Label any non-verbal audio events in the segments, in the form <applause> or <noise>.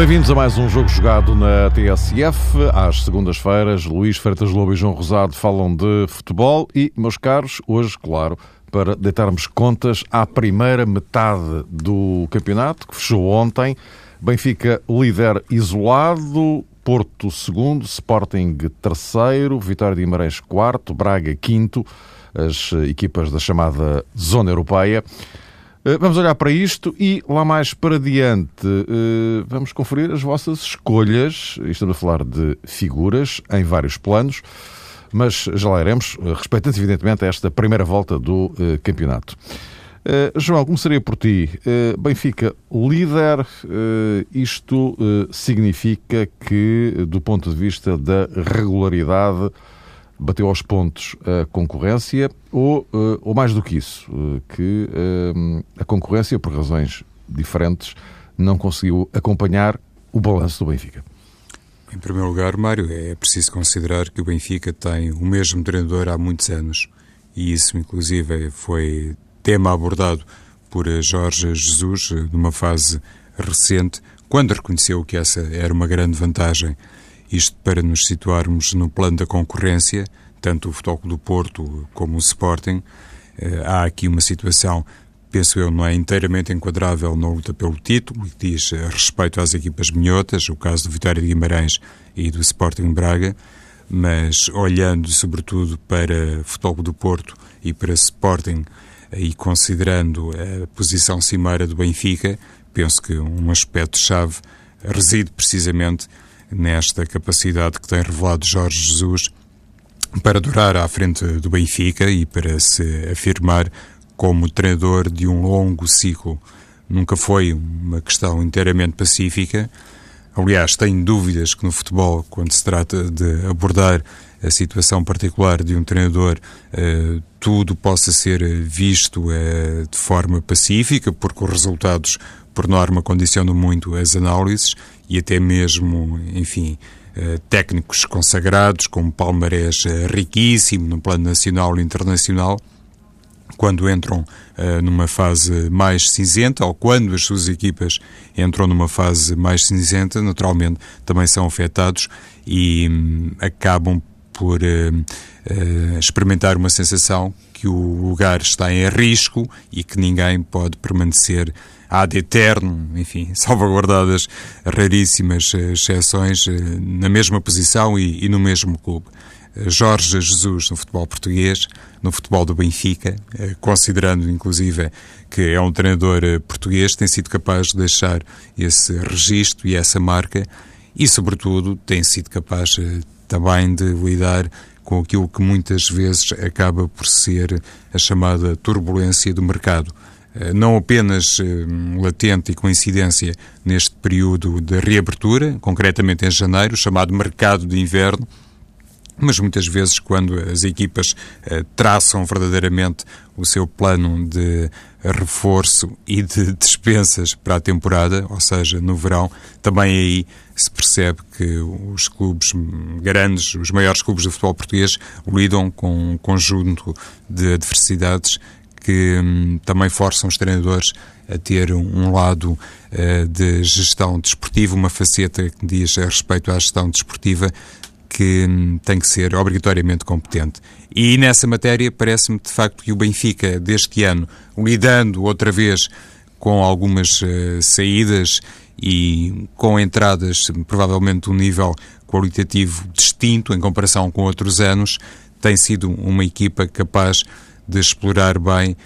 Bem-vindos a mais um jogo jogado na TSF. Às segundas-feiras, Luís Freitas Lobo e João Rosado falam de futebol e, meus caros, hoje, claro, para deitarmos contas à primeira metade do campeonato, que fechou ontem. Benfica líder isolado, Porto segundo, Sporting terceiro, Vitória de Guimarães quarto, Braga quinto, as equipas da chamada Zona Europeia. Eh, vamos olhar para isto e lá mais para diante eh, vamos conferir as vossas escolhas. Estamos a falar de figuras em vários planos, mas já lá iremos, eh, respeitando evidentemente esta primeira volta do campeonato. João, começaria por ti. Benfica, líder, isto significa que, do ponto de vista da regularidade, bateu aos pontos a concorrência ou, eh, ou mais do que isso, eh, que eh, a concorrência, por razões diferentes, não conseguiu acompanhar o balanço do Benfica? Em primeiro lugar, Mário, é preciso considerar que o Benfica tem o mesmo treinador há muitos anos e isso, inclusive, foi tema abordado por Jorge Jesus numa fase recente, quando reconheceu que essa era uma grande vantagem isto para nos situarmos no plano da concorrência, tanto o Futebol do Porto como o Sporting. Eh, há aqui uma situação, penso eu, não é inteiramente enquadrável na luta pelo título, que diz respeito às equipas minhotas, o caso do Vitória de Guimarães e do Sporting Braga, mas olhando sobretudo para Futebol do Porto e para Sporting e considerando a posição cimeira do Benfica, penso que um aspecto-chave reside precisamente nesta capacidade que tem revelado Jorge Jesus para durar à frente do Benfica e para se afirmar como treinador de um longo ciclo. Nunca foi uma questão inteiramente pacífica. Aliás, tenho dúvidas que no futebol, quando se trata de abordar a situação particular de um treinador, eh, tudo possa ser visto eh, de forma pacífica, porque os resultados, por norma, condicionam muito as análises e até mesmo, enfim, eh, técnicos consagrados, com um palmarés riquíssimo no plano nacional e internacional, quando entram uh, numa fase mais cinzenta, ou quando as suas equipas entram numa fase mais cinzenta, naturalmente também são afetados e um, acabam por uh, uh, experimentar uma sensação que o lugar está em risco e que ninguém pode permanecer ad eterno, enfim, <laughs> salvaguardadas raríssimas exceções na mesma posição e, e no mesmo clube. Eh, Jorge Jesus no futebol português, no futebol do Benfica, considerando inclusive que é um treinador português, tem sido capaz de deixar esse registro e essa marca e, sobretudo, tem sido capaz também de lidar com aquilo que muitas vezes acaba por ser a chamada turbulência do mercado. Eh, não apenas eh, latente e coincidência neste período de reabertura, concretamente em janeiro, chamado mercado de inverno, mas muitas vezes quando as equipas eh, traçam verdadeiramente o seu plano de reforço e de <laughs> dispensas para a temporada, ou seja, no verão, também aí se percebe que os clubes grandes, os maiores clubes do futebol português, lidam com um conjunto de adversidades que hum, também forçam os treinadores a ter um, lado uh, de gestão desportiva, uma faceta que diz a respeito à gestão desportiva que hum, tem que ser obrigatoriamente competente. E nessa matéria parece-me de facto que o Benfica deste ano, lidando outra vez com algumas uh, saídas e com entradas provavelmente de um nível qualitativo distinto em comparação com outros anos, tem sido uma equipa capaz de explorar bem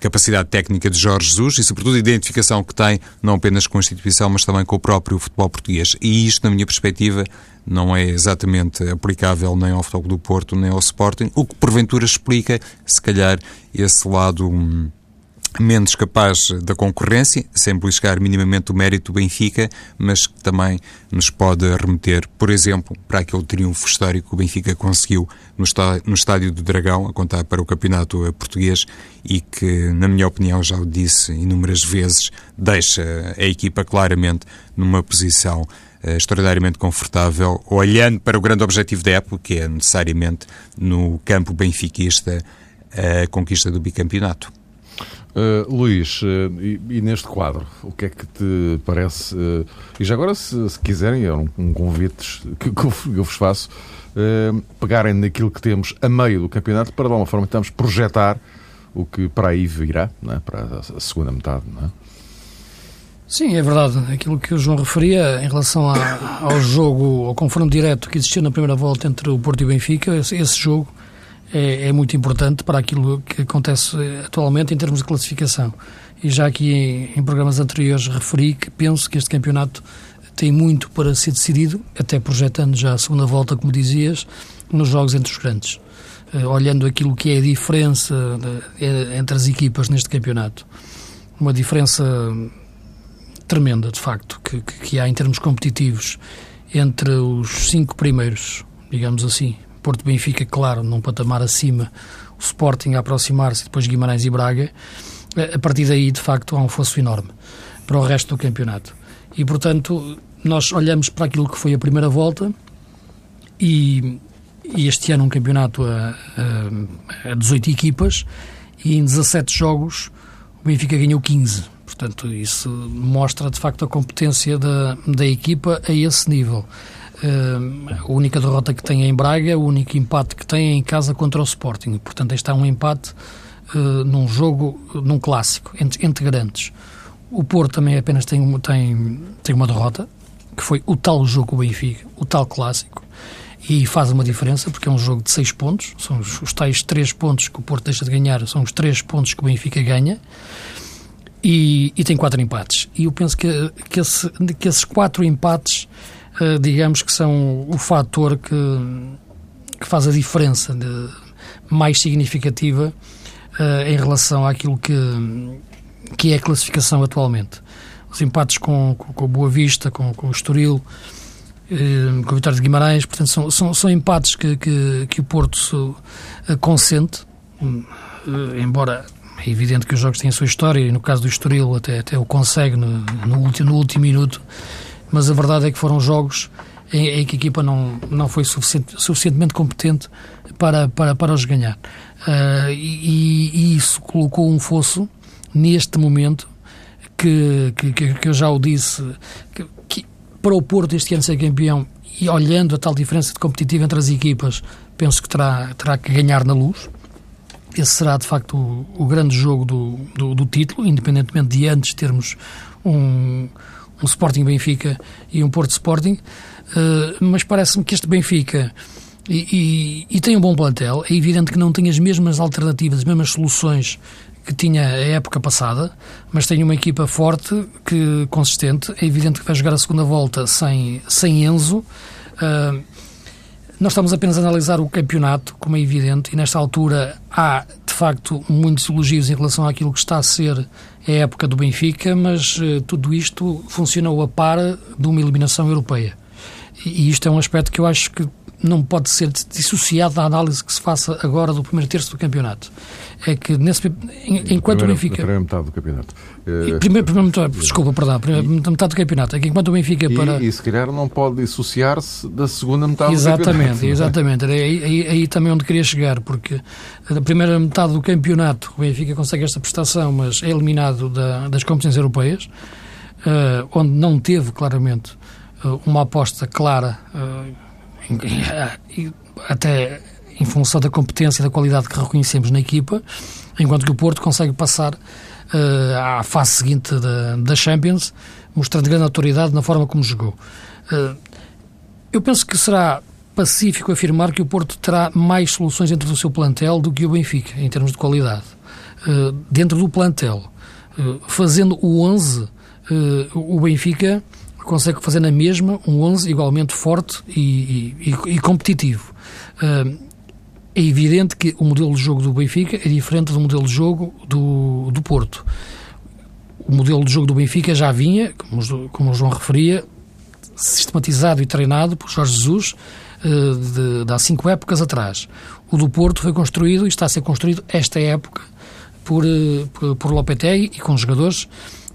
capacidade técnica de Jorge Jesus e, sobretudo, a identificação que tem, não apenas com a instituição, mas também com o próprio futebol português. E isto, na minha perspectiva, não é exatamente aplicável nem ao Futebol do Porto, nem ao Sporting, o que porventura explica, se calhar, esse lado hum, menos capaz da concorrência, sem beliscar minimamente o mérito do Benfica, mas que também nos pode remeter, por exemplo, para aquele triunfo histórico que o Benfica conseguiu no Estádio do Dragão, a contar para o Campeonato Português e que, na minha opinião, já o disse inúmeras vezes, deixa a equipa claramente numa posição uh, extraordinariamente confortável, olhando para o grande objetivo da época, que é necessariamente no campo benfiquista a conquista do bicampeonato. Uh, Luís, uh, e, e, neste quadro, o que é que te parece? Uh, e já agora, se, se quiserem, é um, um convite que, que, eu, vos faço, pegarem naquilo que temos a meio do campeonato para, de alguma forma, tentamos projetar o que para aí virá, é? para a segunda metade. É? Sim, é verdade. Aquilo que o João referia em relação a, ao jogo, ao confronto direto que existiu na primeira volta entre o Porto e o Benfica, esse, esse jogo é, é, muito importante para aquilo que acontece atualmente em termos de classificação. E já aqui em, em programas anteriores referi que penso que este campeonato tem muito para ser decidido, até projetando já a segunda volta, como dizias, nos jogos entre os grandes. Uh, olhando aquilo que é a diferença de, é, entre as equipas neste campeonato. Uma diferença tremenda, de facto, que, que há em termos competitivos entre os cinco primeiros, digamos assim, Porto Benfica, claro, num patamar acima, o Sporting a aproximar-se, depois Guimarães e Braga. A partir daí, de facto, há um fosso enorme para o resto do campeonato. E, portanto, nós olhamos para aquilo que foi a primeira volta e, e este ano um campeonato a, a, a 18 equipas e em 17 jogos o Benfica ganhou 15. Portanto, isso mostra, de facto, a competência da, da equipa a esse nível. A única derrota que tem é em Braga, o único empate que tem é em casa contra o Sporting. Portanto, este é um empate uh, num jogo, num clássico, entre, entre grandes. O Porto também apenas tem, tem, tem uma derrota, que foi o tal jogo o Benfica, o tal clássico, e faz uma diferença, porque é um jogo de seis pontos, são os, os tais três pontos que o Porto deixa de ganhar, são os três pontos que o Benfica ganha, e, e tem quatro empates. E eu penso que, que, esse, que esses quatro empates eh, digamos que são o fator que, que faz a diferença de, mais significativa uh, em relação àquilo que, que é a classificação atualmente. Os empates com, com, com Boa Vista, com, com o Estoril, uh, com a Vitória de Guimarães, portanto, são, são, são empates que, que, que o Porto uh, consente, embora é evidente que os jogos têm a sua história, e no caso do Estoril até, até o consegue no, no, último, no último minuto, mas a verdade é que foram jogos em, em que a equipa não, não foi suficiente, suficientemente competente para, para, para os ganhar. Uh, e, e, isso colocou um fosso neste momento que, que, que eu já o disse, que, que, para o Porto este ano ser campeão e olhando a tal diferença de competitiva entre as equipas, penso que terá, terá que ganhar na luz. Esse será, de facto, o, o grande jogo do, do, do, título, independentemente de antes termos um, um Sporting Benfica e um Porto Sporting, uh, mas parece-me que este Benfica e, e, e, tem um bom plantel, é evidente que não tem as mesmas alternativas, as mesmas soluções que tinha a época passada, mas tem uma equipa forte, que consistente. É evidente que vai jogar a segunda volta sem, sem Enzo. Uh, nós estamos apenas a analisar o campeonato, como é evidente, e nesta altura há, de facto, muitos elogios em relação àquilo que está a ser a época do Benfica, mas uh, tudo isto funcionou a par de uma eliminação europeia. E, e isto é um aspecto que eu acho que não pode ser dissociado da análise que se faça agora do primeiro terço do campeonato. É que nesse, enquanto primeira, o Benfica. primeira metade do campeonato. E, primeiro, primeira metade, desculpa, perdão, primeira metade do campeonato. É que enquanto o Benfica e, para. E se calhar não pode dissociar-se da segunda metade exatamente, do campeonato. Exatamente, exatamente. Aí, aí, aí, também onde queria chegar, porque a primeira metade do campeonato o Benfica consegue esta prestação, mas é eliminado da, das competições europeias, uh, onde não teve claramente uh, uma aposta clara. Uh, até em função da competência e da qualidade que reconhecemos na equipa, enquanto que o Porto consegue passar uh, à fase seguinte da, da Champions, mostrando grande autoridade na forma como jogou. Uh, eu penso que será pacífico afirmar que o Porto terá mais soluções dentro do seu plantel do que o Benfica, em termos de qualidade. Uh, dentro do plantel, fazendo o 11, o Benfica consegue fazer na mesma um 11 igualmente forte e, e, e competitivo. É evidente que o modelo de jogo do Benfica é diferente do modelo de jogo do, do Porto. O modelo de jogo do Benfica já vinha, como, como o João referia, sistematizado e treinado por Jorge Jesus eh, de, de há cinco épocas atrás. O do Porto foi construído e está a ser construído esta época por, eh, por, por Lopetegui e com jogadores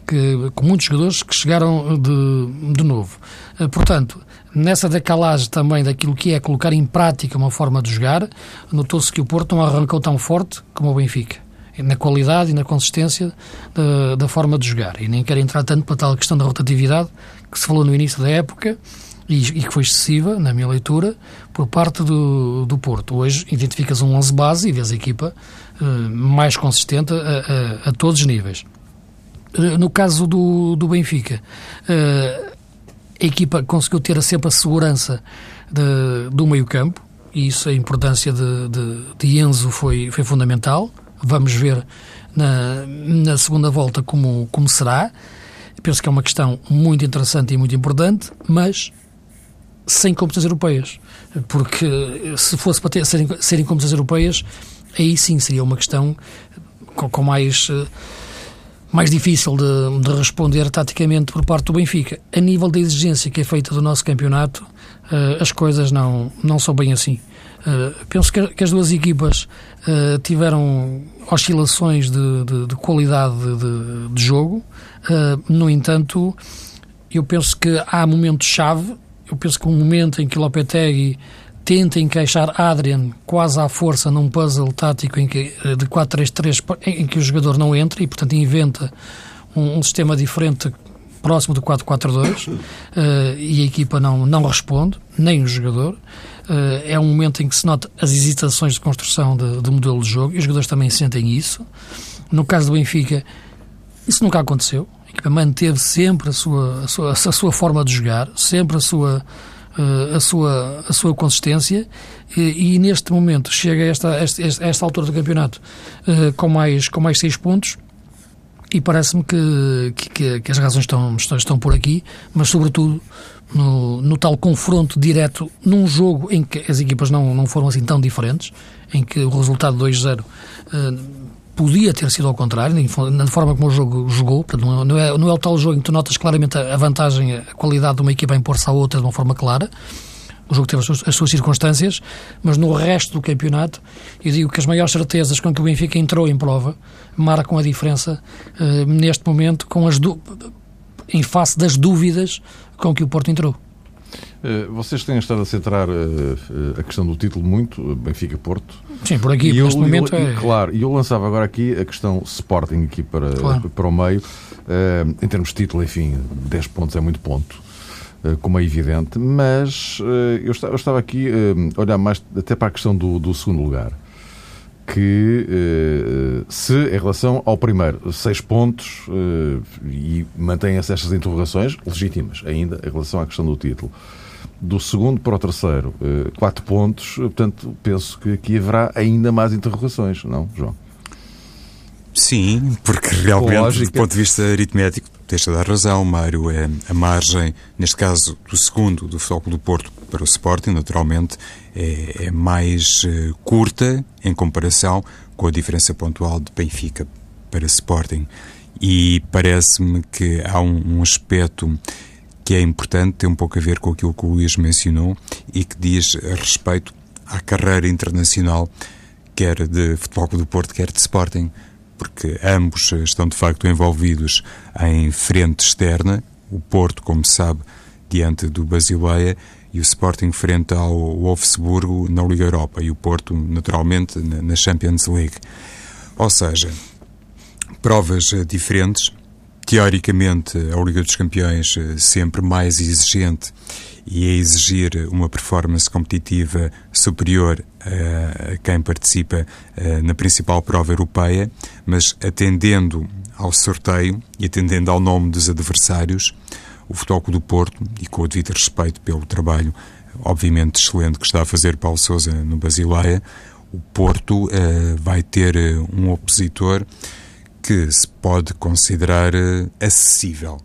que, com muitos jogadores que chegaram de, de novo. Eh, portanto, nessa decalagem também daquilo que é colocar em prática uma forma de jogar, notou-se que o Porto não arrancou tão forte como o Benfica. Na qualidade e na consistência da, da forma de jogar. E nem quero entrar tanto para tal questão da rotatividade que se falou no início da época e, e que foi excessiva, na minha leitura, por parte do, do Porto. Hoje identificas um 11 base e vês a equipa uh, mais consistente a, a, a, todos os níveis. Uh, no caso do, do Benfica, uh, a equipa conseguiu ter sempre a segurança de, do meio-campo, e isso, a importância de, de, de, Enzo foi, foi fundamental. Vamos ver na, na segunda volta como, como será. Penso que é uma questão muito interessante e muito importante, mas sem competências europeias. Porque se fosse para ter, serem, serem competências europeias, aí sim seria uma questão com, com mais mais difícil de, de, responder taticamente por parte do Benfica. A nível da exigência que é feita do nosso campeonato, uh, as coisas não, não são bem assim. Uh, penso que, que, as duas equipas uh, tiveram oscilações de, de, de qualidade de, jogo, no entanto, eu penso que há momentos-chave. Eu penso que um momento em que Lopetegui tenta encaixar Adrian quase à força num puzzle tático em que, eh, de 4-3-3 em que o jogador não entra e, portanto, inventa um, um sistema diferente próximo do 4-4-2 uh, <coughs> eh, e a equipa não, não responde, nem o jogador. Uh, é um momento em que se nota as hesitações de construção de modelo de jogo e os jogadores também sentem isso. No caso do Benfica, isso nunca aconteceu. A equipa manteve sempre a sua, a sua, a sua forma de jogar, sempre a sua a, sua, a sua consistência. E, e, neste momento chega a esta, esta, altura do campeonato uh, com, mais, com mais seis pontos. E parece-me que, que, que, as razões estão, estão, estão por aqui, mas sobretudo no, no, tal confronto direto num jogo em que as equipas não, não foram assim tão diferentes, em que o resultado 2-0 uh, podia ter sido ao contrário, na forma como o jogo jogou. Portanto, não, é, não é o tal jogo em que tu notas claramente a vantagem, a qualidade de uma equipa a impor-se à outra de uma forma clara. O jogo teve as suas, as suas, circunstâncias, mas no resto do campeonato, eu digo que as maiores certezas com que o Benfica entrou em prova marcam a diferença uh, neste momento com as em face das dúvidas com que o Porto entrou. Eh, vocês têm estado a centrar eh, a questão do título muito, Benfica-Porto. Sim, por aqui, e neste eu, momento eu, é... Claro, e eu lançava agora aqui a questão Sporting aqui para, claro. para o meio. Em termos de título, enfim, 10 pontos é muito ponto, como é evidente, mas eu, estava, eu, aqui a olhar mais até para a questão do, do segundo lugar. Que se em relação ao primeiro, 6 pontos e mantém-se estas interrogações legítimas ainda em relação à questão do título do segundo para o terceiro, eh, quatro pontos, portanto, penso que aqui haverá ainda mais interrogações, não, João? Sim, porque realmente, Lógica. do ponto de vista aritmético, tens toda a razão, Mário. É a margem, neste caso, do segundo, do Futebol do Porto para o Sporting, naturalmente, é, é mais uh, curta em comparação com a diferença pontual de Benfica para Sporting. E parece-me que há um, um aspecto que é importante, tem um pouco a ver com aquilo que o Luís mencionou e que diz a respeito à carreira internacional, quer de Futebol do Porto, quer de Sporting, porque ambos estão de facto envolvidos em frente externa, o Porto, como se sabe, diante do Basileia e o Sporting frente ao Wolfsburgo na Liga Europa e o Porto, naturalmente, na Champions League. Ou seja, provas diferentes, teoricamente, a Liga dos Campeões eh, sempre mais exigente e a exigir uma performance competitiva superior a, a quem participa a, na principal prova europeia, mas atendendo ao sorteio e atendendo ao nome dos adversários, o Futebol do Porto, e com o devido respeito pelo trabalho, obviamente excelente, que está a fazer Paulo Sousa no Basileia, o Porto vai ter um opositor que se pode considerar eh, acessível,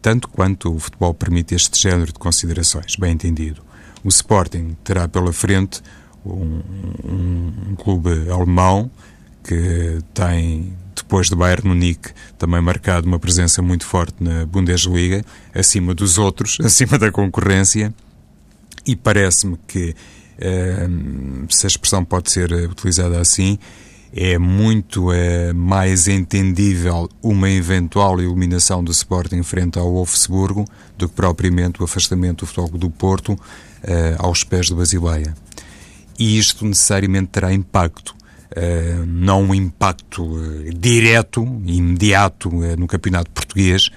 tanto quanto o futebol permite este género de considerações, bem entendido. O Sporting terá pela frente um, um, um clube alemão que tem, depois de Bayern Munique, também marcado uma presença muito forte na Bundesliga, acima dos outros, <laughs> acima da concorrência, e parece-me que, eh, se a expressão pode ser utilizada assim, é muito é, mais entendível uma eventual eliminação do Sporting frente ao Wolfsburgo do que propriamente o afastamento do Futebol do Porto é, aos pés do Basileia. E isto necessariamente terá impacto. É, não um impacto direto, imediato no campeonato português,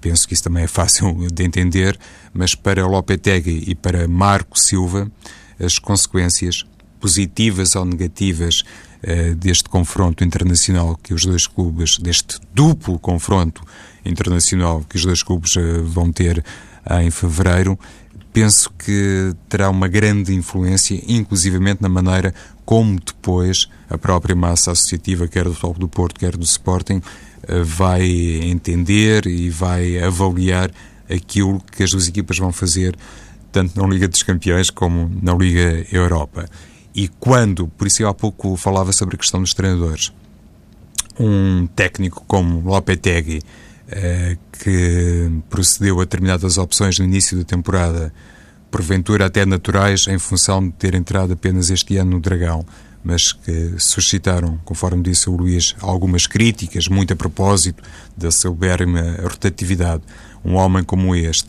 penso que isso também é fácil <laughs> de entender, mas para Lopetegui e para Marco Silva, as consequências positivas ou negativas uh, deste confronto internacional que os dois clubes, deste duplo confronto internacional que os dois clubes uh, vão ter em fevereiro, penso que terá uma grande influência, inclusivamente na maneira como depois a própria massa associativa, quer do Futebol do Porto, quer do Sporting, vai entender e vai avaliar aquilo que as duas equipas vão fazer tanto na Liga dos Campeões como na Liga Europa. E quando, por isso eu há pouco falava sobre a questão dos treinadores, um técnico como Lopetegui, eh, que procedeu a determinadas opções no início da temporada, porventura até naturais, em função de ter entrado apenas este ano no Dragão, mas que suscitaram, conforme disse o Luís, algumas críticas, muito a propósito da soberba rotatividade. Um homem como este,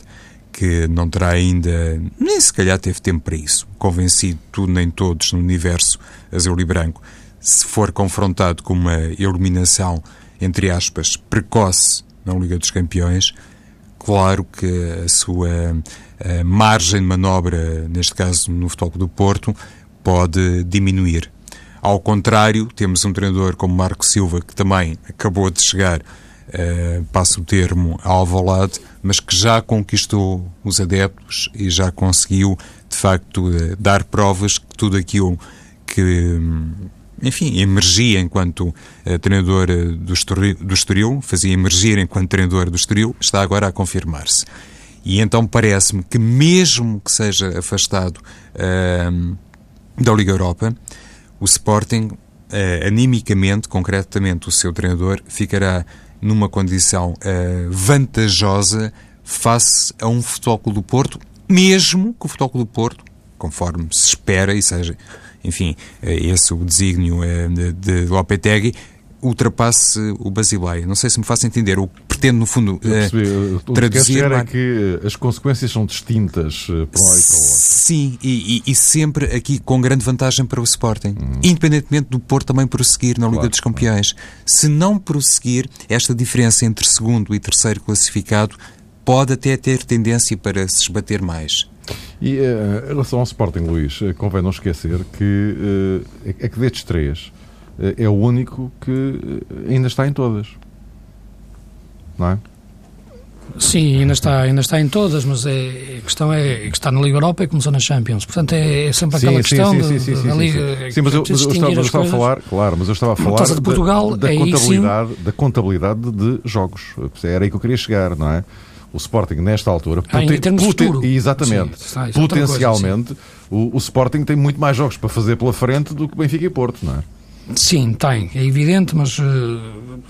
que não terá ainda, nem se calhar teve tempo para isso, convencido tudo nem todos no universo azul e branco, se for confrontado com uma eliminação, entre aspas, precoce na Liga dos Campeões, claro que a sua a margem de manobra, neste caso no Futebol do Porto, pode diminuir. Ao contrário, temos um treinador como Marco Silva, que também acabou de chegar uh, passo o termo, Alvalade, mas que já conquistou os adeptos e já conseguiu, de facto, uh, dar provas que tudo aquilo que, um, enfim, emergia enquanto uh, treinador do Estoril, do Estoril, fazia emergir enquanto treinador do Estoril, está agora a confirmar-se. E então parece-me que, mesmo que seja afastado uh, da Liga Europa, o Sporting, uh, animicamente, concretamente, o seu treinador, ficará numa condição uh, vantajosa face a um Futebol do Porto, mesmo que o Futebol do Porto, conforme se espera e seja, enfim, uh, esse o desígnio uh, de, de Lopetegui, ultrapasse o Basileia. Não sei se me faço entender. O que pretendo, no fundo, uh, traduzir... O que é que as consequências são distintas para um lado e para o outro. Sim, e, e, e, sempre aqui com grande vantagem para o Sporting. Hum. Independentemente do Porto também prosseguir na Liga claro, dos Campeões. Claro. Se não prosseguir, esta diferença entre segundo e terceiro classificado pode até ter tendência para se esbater mais. E uh, em relação ao Sporting, Luís, convém não esquecer que uh, é que destes três é o único que ainda está em todas. Não é? Sim, ainda está, ainda está em todas, mas é, a questão é que está na Liga Europa e começou na Champions. Portanto, é, é sempre aquela sim, questão sim, sim, sim, sim, da Liga. Sim, mas eu, mas eu estava, eu estava a falar, claro, mas eu estava a falar de Portugal, da, da contabilidade, da contabilidade de jogos. Era aí que eu queria chegar, não é? O Sporting, nesta altura, ah, poten, poten, exatamente, sim, potencialmente, coisa, o, o Sporting tem muito mais jogos para fazer pela frente do que Benfica e Porto, não é? Sim, tem, é evidente, mas uh,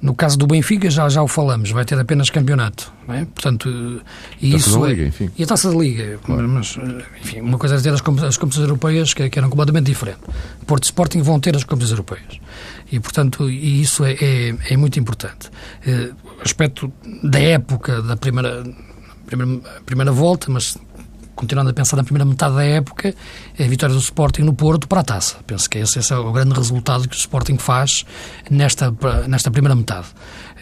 no caso do Benfica já, já o falamos, vai ter apenas campeonato, é? portanto, uh, e isso da Liga, enfim. E a Taça da Liga, claro. mas, uh, enfim, uma coisa é ter as, as competições europeias que, que, eram completamente diferentes. Porto e Sporting vão ter as competições europeias e, portanto, e isso é, é, é muito importante. O aspecto da época da primeira, primeira, primeira volta, mas continuando a pensar na primeira metade da época, é a vitória do Sporting no Porto para a taça. Penso que esse, esse é o grande resultado que o Sporting faz nesta, nesta primeira metade.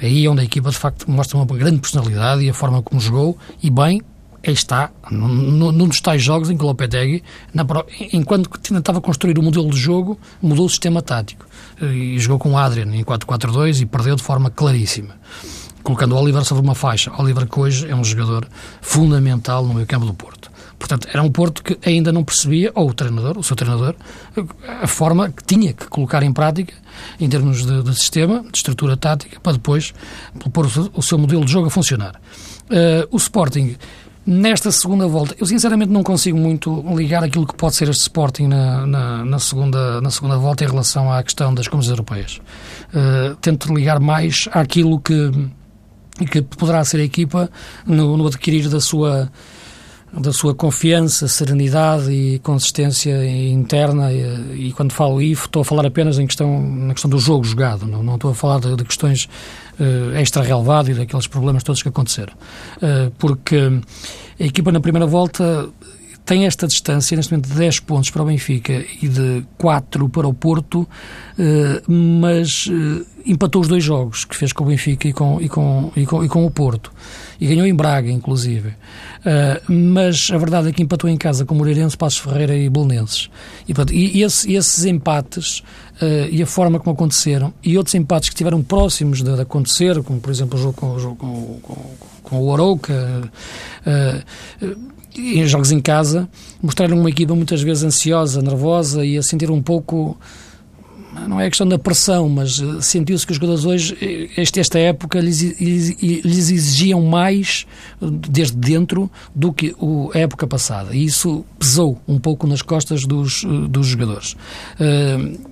Aí é onde a equipa, de facto, mostra uma grande personalidade e a forma como jogou, e bem, aí está, num, dos tais jogos em que o Lopetegui, na, enquanto tentava construir o modelo de jogo, mudou o sistema tático. E jogou com o Adrian em 4-4-2 e perdeu de forma claríssima colocando o Oliver sobre uma faixa. Oliver que hoje é um jogador fundamental no meio campo do Porto. Portanto, era um Porto que ainda não percebia, ou o treinador, o seu treinador, a forma que tinha que colocar em prática, em termos de, de sistema, de estrutura tática, para depois pôr o seu, modelo de jogo a funcionar. Uh, o Sporting Nesta segunda volta, eu sinceramente não consigo muito ligar aquilo que pode ser este Sporting na, na, na segunda, na segunda volta em relação à questão das competições europeias. Uh, tento ligar mais àquilo que, que poderá ser a equipa no, no adquirir da sua da sua confiança, serenidade e consistência interna e, e, quando falo IF estou a falar apenas em questão, na questão do jogo jogado, não, não estou a falar de, de questões uh, extra-relevado e daqueles problemas todos que aconteceram. Uh, porque a equipa na primeira volta tem esta distância, neste momento, de 10 pontos para o Benfica e de 4 para o Porto, eh, mas empatou os dois jogos que fez com o Benfica e com, e com, e com, e com o Porto. E ganhou em Braga, inclusive. mas a verdade é que empatou em casa com Moreirense, Passos Ferreira e Bolonenses. E, e esse, esses empates uh, e a forma como aconteceram, e outros empates que estiveram próximos de, de acontecer, como por exemplo o jogo com, o, jogo com, com, com o Arouca, uh, em jogos em casa, mostraram uma equipa muitas vezes ansiosa, nervosa e a sentir um pouco não é questão da pressão, mas eh, sentiu-se que os jogadores hoje, eh, este, esta época, lhes, lhes, exigiam mais eh, desde dentro do que a época passada. E isso pesou um pouco nas costas dos, dos jogadores.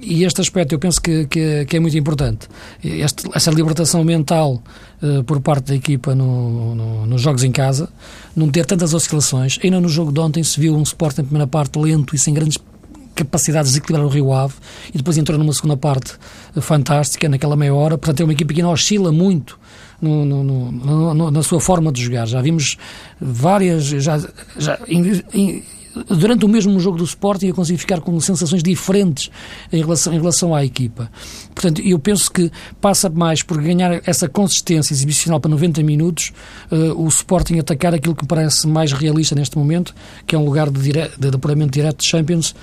E este aspecto eu penso que, que, que é muito importante. Este, essa libertação mental por parte da equipa no, no, nos jogos em casa, não ter tantas oscilações. Ainda no jogo de ontem se viu um Sport em primeira parte lento e sem grandes capacidade de desequilibrar o Rio Ave e depois entrou numa segunda parte fantástica, naquela meia hora. Portanto, é uma equipe que não oscila muito no, no, no, na sua forma de jogar. Já vimos várias. Já, já, in, in, durante o mesmo jogo do Sporting eu consigo ficar com sensações diferentes em relação, em relação à equipa. Portanto, eu penso que passa mais por ganhar essa consistência exibicional para 90 minutos, uh, o Sporting atacar aquilo que parece mais realista neste momento, que é um lugar de, dire de apuramento direto de Champions,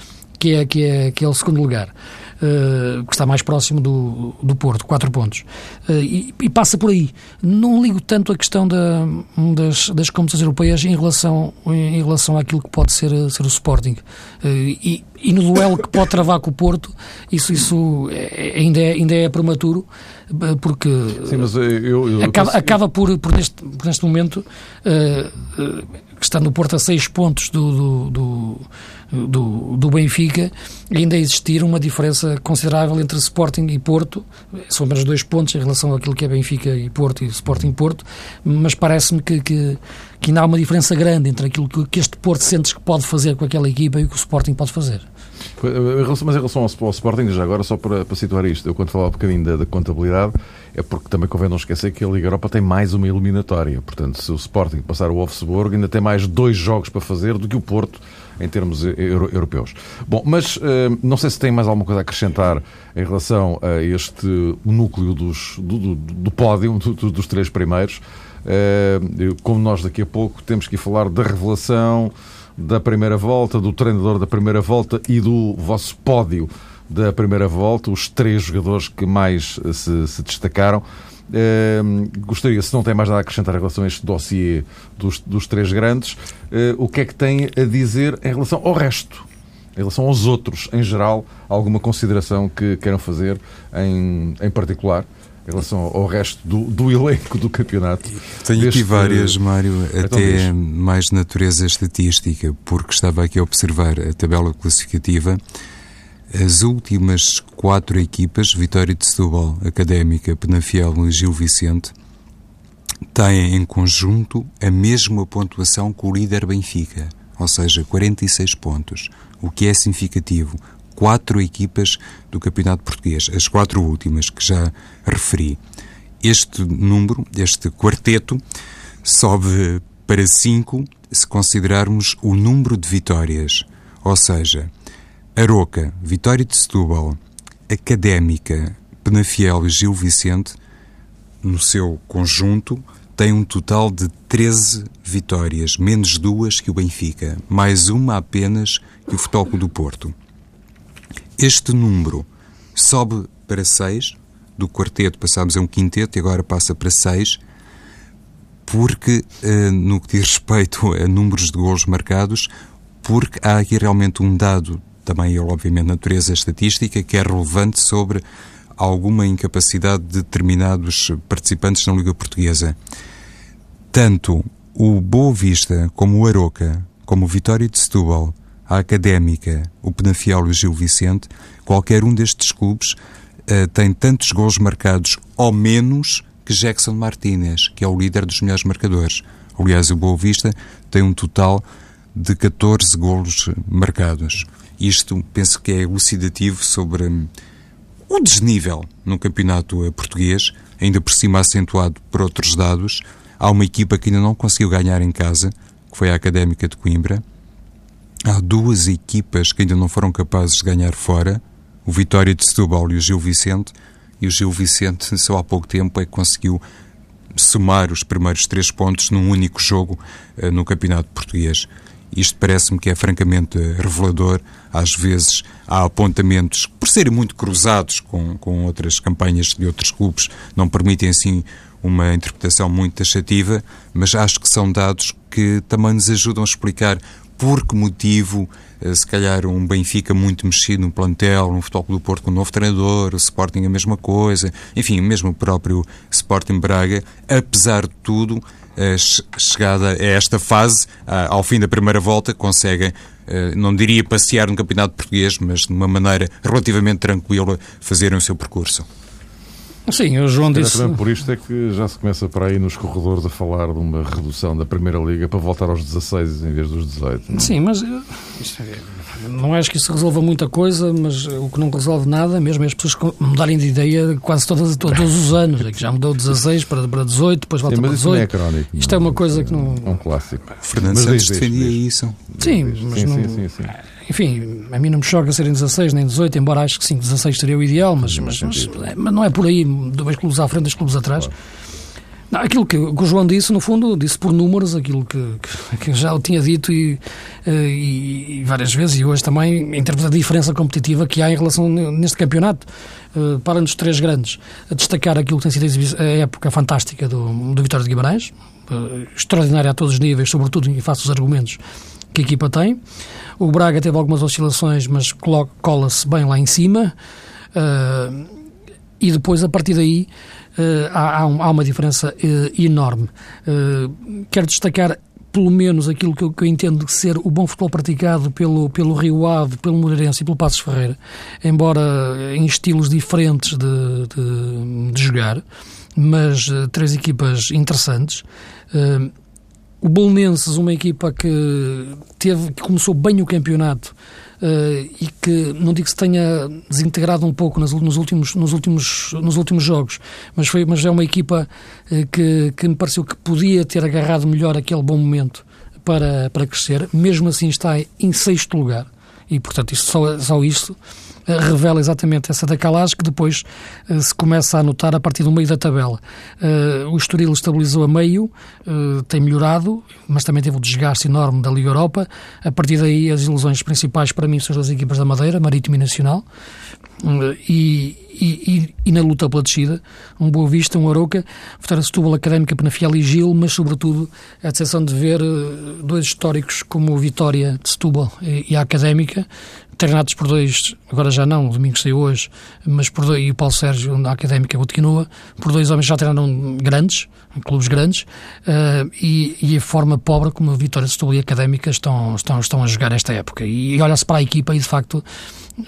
que é, que é, que é o segundo lugar, uh, que está mais próximo do, do Porto, quatro pontos. Uh, e, e, passa por aí. Não ligo tanto a questão da, das, das competições europeias em relação, em relação àquilo que pode ser, ser o Sporting. Uh, e, e no duelo que pode travar com o Porto, isso, isso é, ainda, é, ainda é prematuro, porque Sim, eu, eu acaba, acaba por, por, neste, por neste momento, uh, uh, estando o Porto a seis pontos do, do, do do, Benfica, ainda existir uma diferença considerável entre Sporting e Porto. São apenas dois pontos em relação àquilo que é Benfica e Porto e Sporting Porto, mas parece-me que, que, que ainda há uma diferença grande entre aquilo que, que este Porto sentes que pode fazer com aquela equipa e o que o Sporting pode fazer. Mas em relação ao, Sporting, já agora, só para, para situar isto, eu quando falava um bocadinho da, da, contabilidade, é porque também convém não esquecer que a Liga Europa tem mais uma eliminatória. Portanto, se o Sporting passar o Wolfsburg, ainda tem mais dois jogos para fazer do que o Porto em termos euro europeus. Bom, mas uh, não sei se tem mais alguma coisa a acrescentar em relação a este núcleo dos, do, do, do pódio, do, dos três primeiros. Uh, como nós daqui a pouco temos que falar da revelação da primeira volta, do treinador da primeira volta e do vosso pódio da primeira volta, os três jogadores que mais se, se destacaram. Uh, gostaria, se não tem mais nada a acrescentar em relação a este dossiê dos, dos três grandes, uh, o que é que tem a dizer em relação ao resto? Em relação aos outros, em geral, alguma consideração que queiram fazer em, em particular? Em relação ao resto do, do elenco do campeonato. Tenho aqui várias, Mário, então até mais natureza estatística, porque estava aqui a observar a tabela classificativa as últimas quatro equipas, Vitória de Setúbal, Académica, Penafiel e Gil Vicente, têm em conjunto a mesma pontuação que o líder Benfica, ou seja, 46 pontos, o que é significativo. Quatro equipas do Campeonato Português, as quatro últimas que já referi. Este número, este quarteto, sobe para cinco se considerarmos o número de vitórias, ou seja, Aroca, Vitória de Setúbal, Académica, Penafiel e Gil Vicente, no seu conjunto, tem um total de 13 vitórias, menos duas que o Benfica, mais uma apenas que o Futebol do Porto. Este número sobe para 6, do quarteto passámos a um quinteto e agora passa para 6, porque, eh, no que diz respeito <laughs> a números de gols marcados, porque há aqui realmente um dado também ele, obviamente, natureza estatística, que é relevante sobre alguma incapacidade de determinados participantes na Liga Portuguesa. Tanto o Boa Vista, como o Aroca, como o Vitória de Setúbal, a Académica, o Penafiel e o Gil Vicente, qualquer um destes clubes uh, tem tantos gols marcados ou menos que Jackson Martínez, que é o líder dos melhores marcadores. Aliás, o Boa Vista tem um total de 14 golos marcados. Isto penso que é elucidativo sobre hum, o desnível no campeonato eh, português, ainda por cima acentuado por outros dados. Há uma equipa que ainda não conseguiu ganhar em casa, que foi a Académica de Coimbra. Há duas equipas que ainda não foram capazes de ganhar fora, o Vitória de Setúbal e o Gil Vicente, e o Gil Vicente só há pouco tempo é que conseguiu somar os primeiros três pontos num único jogo uh, no Campeonato Português. Isto parece-me que é francamente revelador. Às vezes há apontamentos, por serem muito cruzados com, com outras campanhas de outros clubes, não permitem assim uma interpretação muito taxativa, mas acho que são dados que também nos ajudam a explicar por que motivo, eh, se calhar um Benfica muito mexido no plantel, um Futebol do Porto com um novo treinador, o Sporting a mesma coisa, enfim, mesmo o próprio Sporting Braga, apesar de tudo, chegada a esta fase, ao fim da primeira volta, conseguem, eh, não diria passear no Campeonato Português, mas de uma maneira relativamente tranquila, fazerem o seu percurso. Sim, o João disse. Também por isto é que já se começa para aí nos corredores a falar de uma redução da Primeira Liga para voltar aos 16 em vez dos 18. Não? É? Sim, mas eh, não acho que isso resolva muita coisa, mas o que não resolve nada, mesmo é as pessoas mudarem de ideia quase todas, todos os anos. É que já mudou 16 para, para 18, depois volta Sim, para 18. Isto, é crónico, isto é uma coisa que não. É um clássico. Fernando Santos defendia isso. Sim, mas sim, não... sim, sim, sim. Enfim, a mim não me choca serem 16 nem 18, embora acho que sim, 16 seria o ideal, mas, mas, mas, mas não é por aí, dois clubes à frente, dois clubes atrás. Claro. Não, aquilo que, que, o João disse, no fundo, disse por números aquilo que, que, que já o tinha dito e, eh, e, e, várias vezes, e hoje também, em termos da diferença competitiva que há em relação neste campeonato. Uh, para nos três grandes, a destacar aquilo que tem sido a época fantástica do, do Vitória de Guimarães, uh, extraordinária a todos os níveis, sobretudo em face dos argumentos que a equipa tem. O Braga teve algumas oscilações, mas cola-se bem lá em cima. Uh, e depois, a partir daí, uh, há, há, uma diferença uh, enorme. quero destacar pelo menos aquilo que eu, que eu, entendo de ser o bom futebol praticado pelo, pelo Rio Ave, pelo Moreirense e pelo Passos Ferreira, embora em estilos diferentes de, de, de jogar, mas três equipas interessantes. Uh, o Bolonenses, uma equipa que teve, que começou bem o campeonato uh, e que não digo que se tenha desintegrado um pouco nos, nos, últimos, nos, últimos, nos últimos jogos, mas, foi, mas é uma equipa uh, que, que me pareceu que podia ter agarrado melhor aquele bom momento para, para crescer. Mesmo assim está em sexto lugar e, portanto, isto, só, só isto eh, revela exatamente essa decalagem que depois uh, se começa a notar a partir do meio da tabela. Uh, o Estoril estabilizou a meio, uh, tem melhorado, mas também teve um desgaste enorme da Liga Europa. A partir daí, as ilusões principais para mim são as equipas da Madeira, Marítimo e Nacional. E, e, e, na luta pela descida, um Boa Vista, um Aroca, Vitória Setúbal, Académica, Penafiel e Gil, mas sobretudo a decepção de ver dois históricos como Vitória de Setúbal e, e a Académica, treinados por dois, agora já não, o domingo saiu hoje, mas por dois, e o Paulo Sérgio, da Académica Botiquinoa, por dois homens já treinaram grandes, clubes grandes, uh, e, e, a forma pobre como a Vitória de Setúbal e a Académica estão, estão, estão a jogar esta época. E, e olha-se para a equipa e, de facto,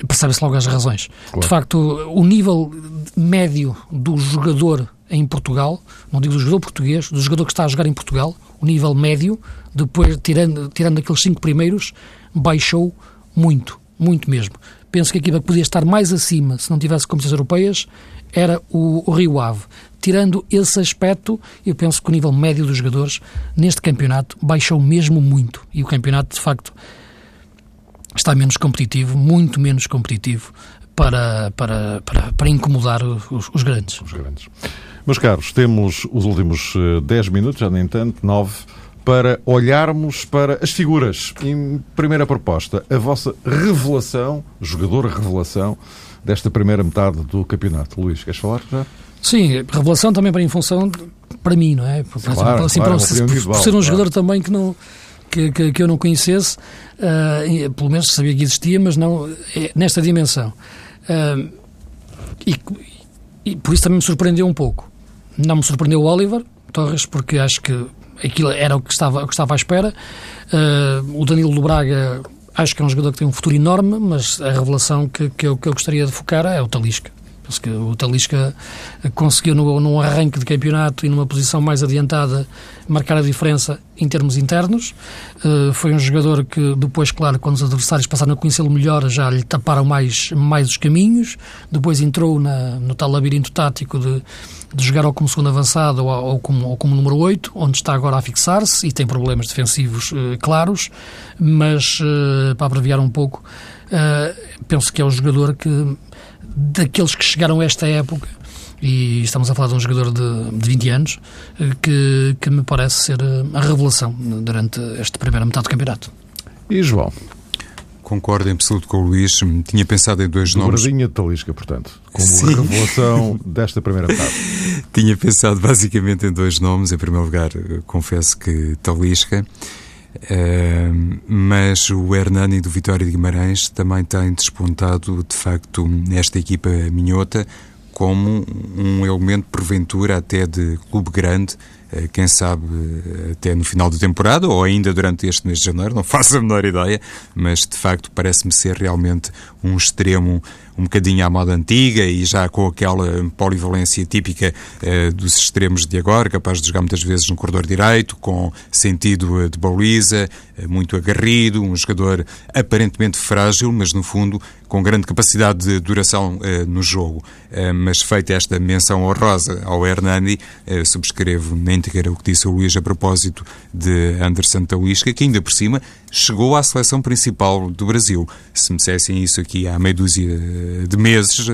percebe-se logo as razões. Claro. De facto, o nível médio do jogador em Portugal, não digo do jogador português, do jogador que está a jogar em Portugal, o nível médio, depois, tirando, tirando aqueles cinco primeiros, baixou muito muito mesmo. Penso que a equipa que podia estar mais acima se não tivesse competições europeias era o, o Rio Ave. Tirando esse aspecto, eu penso que o nível médio dos jogadores neste campeonato baixou mesmo muito. E o campeonato, de facto, está menos competitivo, muito menos competitivo, para, para, para, para incomodar os, os, grandes. Os grandes. Meus caros, temos os últimos 10 eh, minutos, já nem tanto, 9 para olharmos para as figuras. Em primeira proposta, a vossa revelação, jogador revelação, desta primeira metade do campeonato. Luís, queres falar já? Sim, revelação também para em função para mim, não é? Por, claro, assim, claro, para, por, por, ser um jogador também que não que, que, que eu não conhecesse, uh, pelo menos sabia que existia, mas não é, nesta dimensão. Uh, e, e por isso também me surpreendeu um pouco. Não me surpreendeu o Oliver Torres, porque acho que aquilo era o que estava, o que estava à espera. Uh, o Danilo do Braga acho que é um jogador que tem um futuro enorme, mas a revelação que, que, eu, que eu gostaria de focar é o Talisca. Penso que o Talisca conseguiu, no, num arranque de campeonato e numa posição mais adiantada, marcar a diferença em termos internos. Uh, foi um jogador que, depois, claro, quando os adversários passaram a conhecê-lo melhor, já lhe taparam mais, mais os caminhos. Depois entrou na, no tal labirinto tático de, de jogar ou como segundo avançado ou, ou, como, ou como número 8, onde está agora a fixar-se e tem problemas defensivos uh, claros. Mas, uh, para abreviar um pouco, penso que é o jogador que daqueles que chegaram a esta época, e estamos a falar de um jogador de, de 20 anos, eh, que, que me parece ser eh, a revelação durante esta primeira metade do campeonato. E João? Concordo em absoluto com o Luís. Tinha pensado em dois nomes. Dobradinha de Talisca, portanto, como Sim. revelação desta primeira metade. <laughs> Tinha pensado basicamente em dois nomes. Em primeiro lugar, eh, confesso que Talisca. Uh, mas o Hernani do Vitória de Guimarães também tem despontado, de facto, nesta equipa minhota como um elemento, porventura, até de clube grande, quem sabe até no final da temporada ou ainda durante este mês de janeiro, não <laughs> faço a menor ideia, mas de facto parece-me ser realmente um extremo um bocadinho à moda antiga e já com aquela polivalência típica eh, dos extremos de agora, capaz de jogar muitas vezes no corredor direito, com sentido eh, de baliza, eh, muito agarrido, um jogador aparentemente frágil, mas no fundo com grande capacidade de duração eh, no jogo. Eh, mas feita esta menção honrosa ao Hernani, eh, subscrevo na íntegra o que disse o Luís a propósito de Anderson Talisca, que ainda por cima chegou à seleção principal do Brasil. Se me dissessem isso aqui há meia dúzia de meses,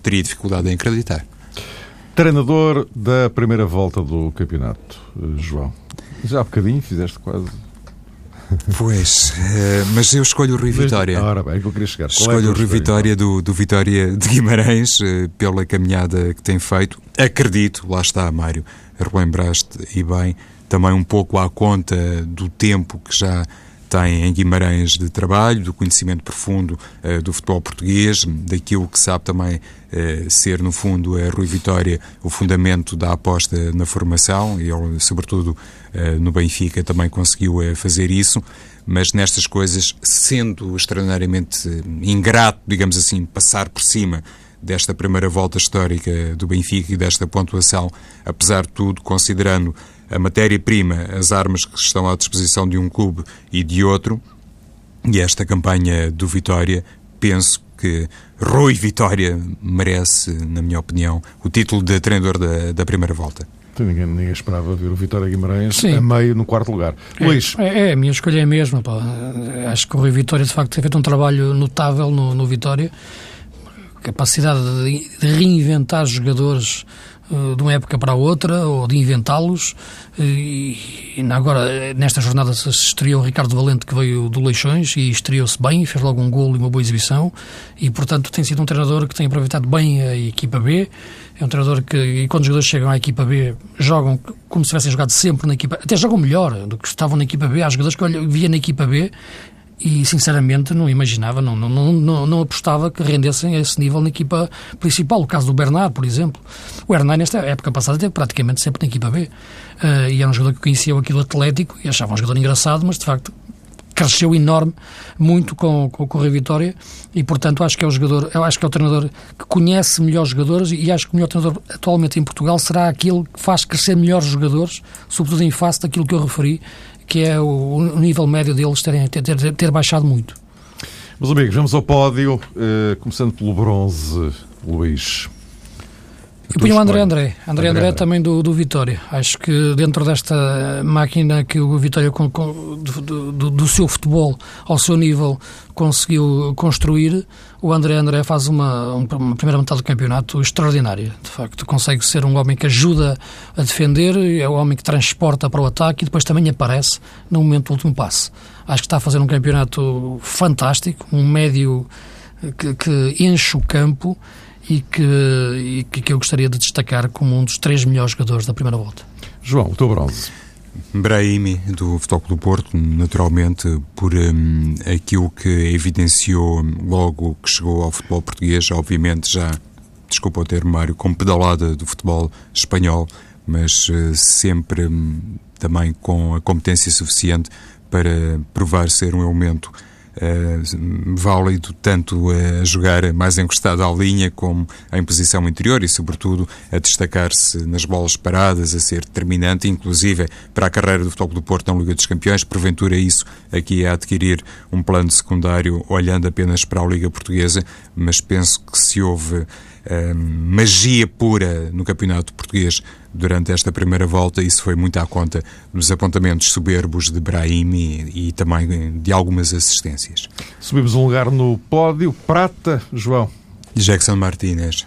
teria dificuldade em acreditar. Treinador da primeira volta do campeonato, João. Já há bocadinho fizeste quase Pois, uh, mas eu escolho o Rui Vitória. Ora bem, que eu queria chegar. Qual é escolho é o Rui Vitória do, do Vitória de Guimarães uh, pela caminhada que tem feito. Acredito, lá está, Mário, relembraste e bem, também um pouco à conta do tempo que já tem em Guimarães de trabalho, do conhecimento profundo uh, do futebol português, daquilo que sabe também uh, ser, no fundo, a Rui Vitória o fundamento da aposta na formação, e ele, sobretudo uh, no Benfica, também conseguiu fazer isso, mas nestas coisas, sendo extraordinariamente ingrato, digamos assim, passar por cima desta primeira volta histórica do Benfica e desta pontuação, apesar de tudo, considerando a matéria-prima, as armas que estão à disposição de um clube e de outro, e esta campanha do Vitória, penso que Rui Vitória merece, na minha opinião, o título de treinador da, da primeira volta. Ninguém, ninguém esperava ver o Vitória Guimarães Sim. a meio no quarto lugar. É, Luís. É, é, a minha escolha é a mesma. Pá. Acho que o Rui Vitória, de facto, tem feito um trabalho notável no, no Vitória. Capacidade de, de reinventar jogadores de uma época para a outra ou de inventá-los. Eh, e, agora, nesta jornada, se estreou Ricardo Valente, que veio do Leixões e estreou-se bem, fez logo um golo e uma boa exibição. E, portanto, tem sido um treinador que tem aproveitado bem a equipa B. É um treinador que, e quando os jogadores chegam à equipa B, jogam como se tivessem jogado sempre na equipa até jogam melhor do que estavam na equipa B. Há jogadores que eu via na equipa B e sinceramente não imaginava, não, não, não, não, apostava que rendessem a esse nível na equipa principal. O caso do Bernard, por exemplo. O Hernani, nesta época passada, teve praticamente sempre na equipa B. Uh, e era um jogador que conhecia aquilo atlético e achava um jogador engraçado, mas de facto cresceu enorme, muito com, com, com o Rio Vitória e, portanto, acho que é o jogador, eu acho que é o treinador que conhece melhor jogadores e acho que o melhor treinador atualmente em Portugal será aquele que faz crescer melhores jogadores, sobretudo em face daquilo que eu referi, que é o, o nível médio deles terem, ter, ter, ter, baixado muito. Meus amigos, vamos ao pódio, uh, começando pelo bronze, Luís. Eu ponho o André André. André André, André também do, do Vitória. Acho que dentro desta máquina que o Vitória, com, com, do, do, do, seu futebol ao seu nível, conseguiu construir, o André André faz uma, uma primeira metade do campeonato extraordinária. De facto, consegue ser um homem que ajuda a defender, é o homem que transporta para o ataque e depois também aparece no momento do último passe. Acho que está a fazer um campeonato fantástico, um médio que, que enche o campo e que, e que eu gostaria de destacar como um dos três melhores jogadores da primeira volta. João, o teu bronze. Brahimi, do Futebol do Porto, naturalmente, por um, aquilo que evidenciou logo que chegou ao futebol português, obviamente já, desculpa o termo, Mário, como pedalada do futebol espanhol, mas sempre hum, também com a competência suficiente para provar ser um elemento uh, válido tanto a jogar mais encostado à linha como em posição interior e, sobretudo, a destacar-se nas bolas paradas, a ser determinante, inclusive para a carreira do Futebol do Porto na Liga dos Campeões. Porventura, isso aqui a adquirir um plano secundário olhando apenas para a Liga Portuguesa, mas penso que se houve magia pura no campeonato português durante esta primeira volta. Isso foi muito à conta dos apontamentos soberbos de Brahim e, e também de algumas assistências. Subimos um lugar no pódio. Prata, João. Jackson Martinez,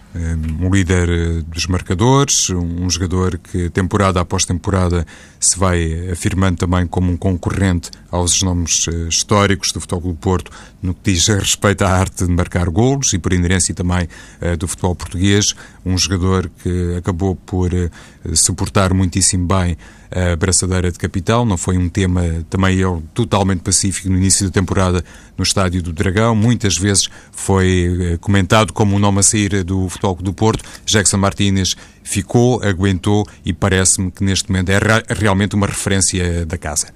um líder eh, dos marcadores, um jogador que temporada após temporada se vai afirmando também como um concorrente aos nomes eh, históricos do Futebol do Porto no que diz respeito à arte de marcar golos e por inerência também uh, do futebol português, um jogador que acabou por suportar muitíssimo bem a braçadeira de capital, não foi um tema também ele totalmente pacífico no início da temporada no Estádio do Dragão, muitas vezes foi uh, comentado como um nome a sair do Futebol do Porto, Jackson Martínez ficou, aguentou e parece-me que neste momento é realmente uma referência da casa.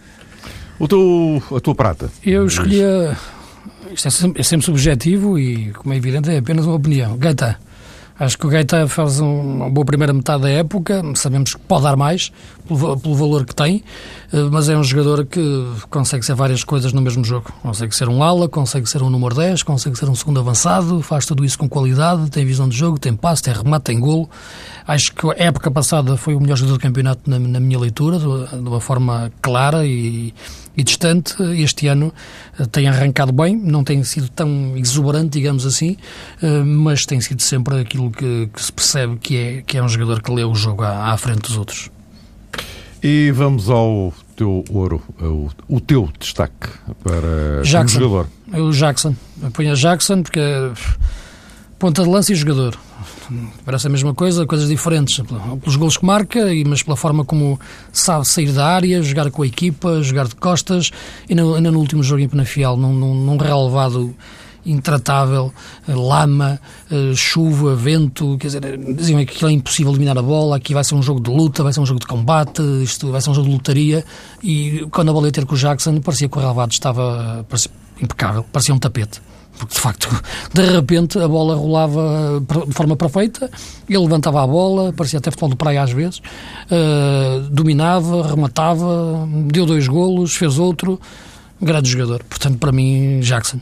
O teu, a tua prata? Eu escolhi a, isto é sempre, é sempre, subjetivo e, como é evidente, é apenas uma opinião. Gaeta. Acho que o Gaeta faz uma boa primeira metade da época, sabemos que pode dar mais pelo, pelo, valor que tem, eh, mas é um jogador que consegue ser várias coisas no mesmo jogo. Consegue ser um ala, consegue ser um número 10, consegue ser um segundo avançado, faz tudo isso com qualidade, tem visão de jogo, tem passe, tem remate, tem golo. Acho que a época passada foi o melhor jogador do campeonato na, na minha leitura, de, de uma forma clara e, e distante. Este ano eh, tem arrancado bem, não tem sido tão exuberante, digamos assim, eh, mas tem sido sempre aquilo que, que se percebe que é, que é um jogador que lê o jogo à, à frente dos outros. E vamos ao teu ouro, o, o teu destaque para Jackson. o jogador. O Jackson. Eu ponho a Jackson porque ponta de lança e jogador. Parece a mesma coisa, coisas diferentes. Pelos gols que marca, mas pela forma como sabe sair da área, jogar com a equipa, jogar de costas. E no, no último jogo em Penafiel, num, num, num relevado intratável, lama, eh, chuva, vento, quer dizer, diziam que é impossível eliminar a bola, aqui vai ser um jogo de luta, vai ser um jogo de combate, isto vai ser um jogo de lutaria, e quando a bola ia ter com o Jackson, parecia que o relevado estava parecia, impecável, parecia um tapete porque de facto, <laughs> de repente, a bola rolava de forma perfeita, ele levantava a bola, parecia até futebol de praia às vezes, uh, dominava, rematava, deu dois golos, fez outro, grande jogador. Portanto, para mim, Jackson.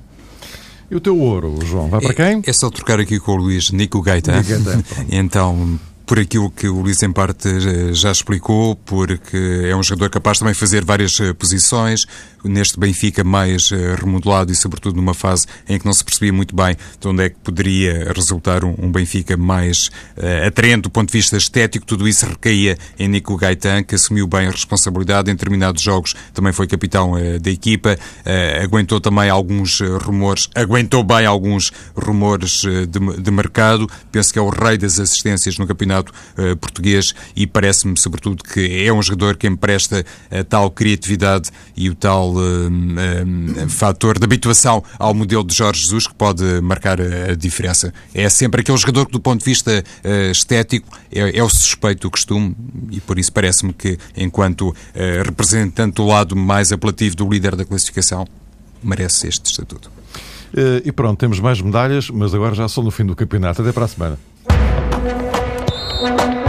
E o teu ouro, João, vai para quem? É, é só trocar aqui com o Luís Nico Gaeta. <laughs> então, por aquilo que o Luís em parte já explicou, porque é um jogador capaz também de fazer várias eh, posições, neste Benfica mais eh, remodelado e sobretudo numa fase em que não se percebia muito bem de onde é que poderia resultar um, Benfica mais uh, atraente do ponto de vista estético, tudo isso recaía em Nico Gaetan, que assumiu bem a responsabilidade em determinados jogos, também foi capitão uh, da equipa, uh, aguentou também alguns rumores, aguentou bem alguns rumores de, de mercado, penso que é o rei das assistências no campeonato campeonato uh, português e parece-me, sobretudo, que é um jogador que empresta a tal criatividade e o tal uh, fator de habituação ao modelo de Jorge Jesus que pode marcar a diferença. É sempre aquele jogador que, do ponto de vista estético, é, é, o suspeito do costume e por isso parece-me que, enquanto representante do lado mais apelativo do líder da classificação, merece este estatuto. E pronto, temos mais medalhas, mas agora já são no fim do campeonato. Até para a semana. Thank you.